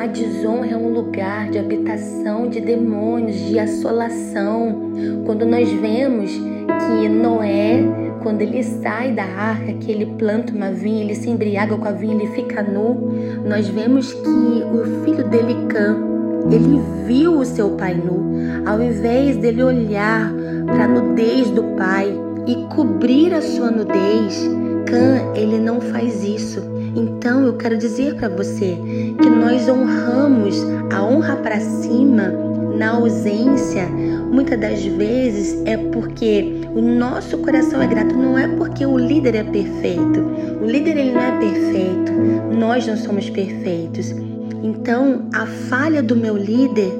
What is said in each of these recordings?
A desonra é um lugar de habitação de demônios, de assolação. Quando nós vemos que Noé, quando ele sai da arca, que ele planta uma vinha, ele se embriaga com a vinha, ele fica nu, nós vemos que o filho dele Cã, ele viu o seu pai nu. Ao invés dele olhar para a nudez do pai e cobrir a sua nudez, Cã, ele não faz isso. Então eu quero dizer para você que nós honramos a honra para cima na ausência, muitas das vezes é porque o nosso coração é grato, não é porque o líder é perfeito. O líder ele não é perfeito, nós não somos perfeitos. Então, a falha do meu líder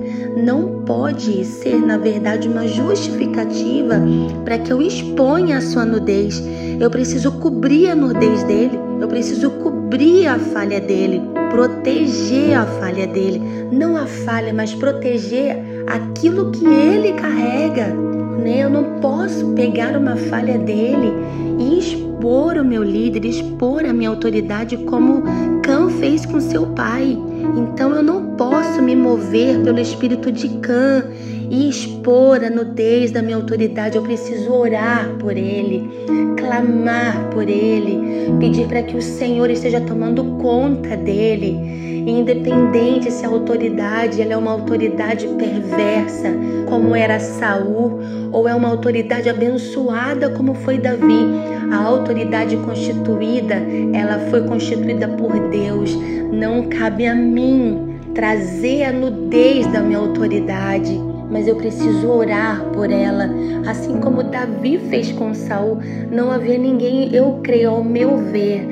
não pode ser, na verdade, uma justificativa para que eu exponha a sua nudez. Eu preciso cobrir a nudez dele, eu preciso cobrir a falha dele, proteger a falha dele. Não a falha, mas proteger aquilo que ele carrega. Né? Eu não posso pegar uma falha dele e expor o meu líder, expor a minha autoridade como Cã fez com seu pai. Então eu não posso me mover pelo espírito de Cã e expor a nudez da minha autoridade. Eu preciso orar por ele, clamar por ele, pedir para que o Senhor esteja tomando conta dele. Independente se a autoridade ela é uma autoridade perversa, como era Saul, ou é uma autoridade abençoada, como foi Davi, a autoridade constituída, ela foi constituída por Deus. Não cabe a mim trazer a nudez da minha autoridade, mas eu preciso orar por ela, assim como Davi fez com Saul. Não havia ninguém, eu creio, ao meu ver,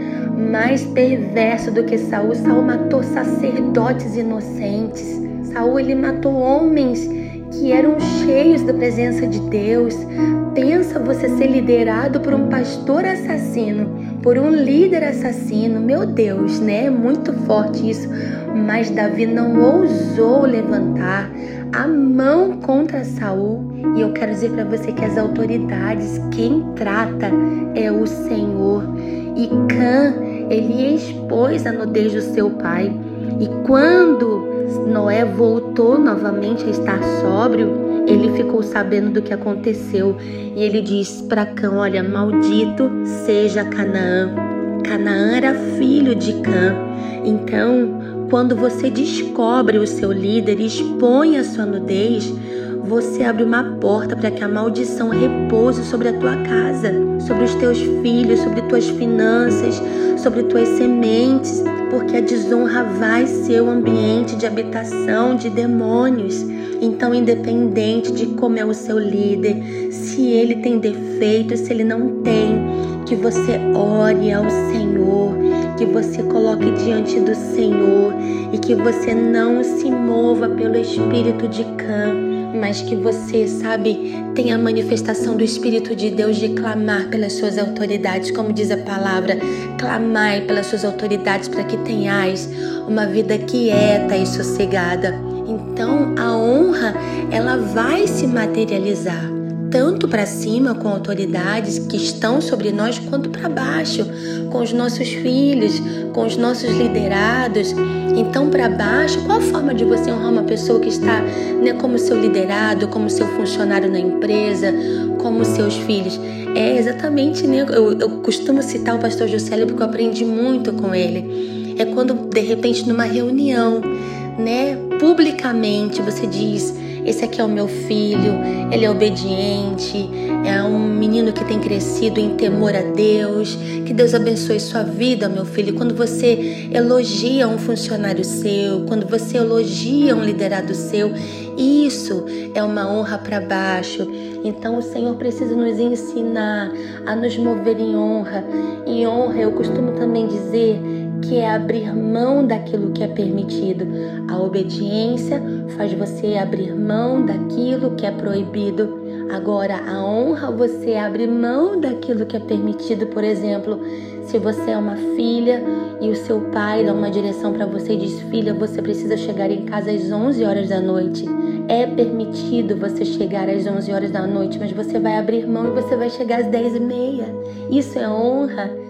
mais perverso do que Saul. Saul matou sacerdotes inocentes. Saul ele matou homens que eram cheios da presença de Deus. Pensa você ser liderado por um pastor assassino, por um líder assassino. Meu Deus, né? É muito forte isso. Mas Davi não ousou levantar a mão contra Saul. E eu quero dizer para você que as autoridades, quem trata é o Senhor. E Cã, ele expôs a nudez do seu pai. E quando Noé voltou novamente a estar sóbrio, ele ficou sabendo do que aconteceu e ele diz para Cã: Olha, maldito seja Canaã. Canaã era filho de Cã. Então, quando você descobre o seu líder e expõe a sua nudez, você abre uma porta para que a maldição repouse sobre a tua casa, sobre os teus filhos, sobre tuas finanças, sobre tuas sementes, porque a desonra vai ser o ambiente de habitação de demônios. Então, independente de como é o seu líder, se ele tem defeito, se ele não tem, que você ore ao Senhor, que você coloque diante do Senhor e que você não se mova pelo espírito de Cã mas que você, sabe, tenha a manifestação do Espírito de Deus de clamar pelas suas autoridades, como diz a palavra, clamai pelas suas autoridades para que tenhais uma vida quieta e sossegada. Então a honra, ela vai se materializar tanto para cima com autoridades que estão sobre nós, quanto para baixo com os nossos filhos, com os nossos liderados. Então, para baixo, qual a forma de você honrar uma pessoa que está né, como seu liderado, como seu funcionário na empresa, como seus filhos? É exatamente, né, eu, eu costumo citar o pastor Juscelio porque eu aprendi muito com ele. É quando, de repente, numa reunião, né, publicamente, você diz esse aqui é o meu filho, ele é obediente, é um menino que tem crescido em temor a Deus. Que Deus abençoe sua vida, meu filho. Quando você elogia um funcionário seu, quando você elogia um liderado seu, isso é uma honra para baixo. Então o Senhor precisa nos ensinar a nos mover em honra. Em honra, eu costumo também dizer que é abrir mão daquilo que é permitido. A obediência faz você abrir mão daquilo que é proibido. Agora, a honra você abre mão daquilo que é permitido. Por exemplo, se você é uma filha e o seu pai dá uma direção para você e diz: Filha, você precisa chegar em casa às 11 horas da noite. É permitido você chegar às 11 horas da noite, mas você vai abrir mão e você vai chegar às 10 e meia. Isso é honra.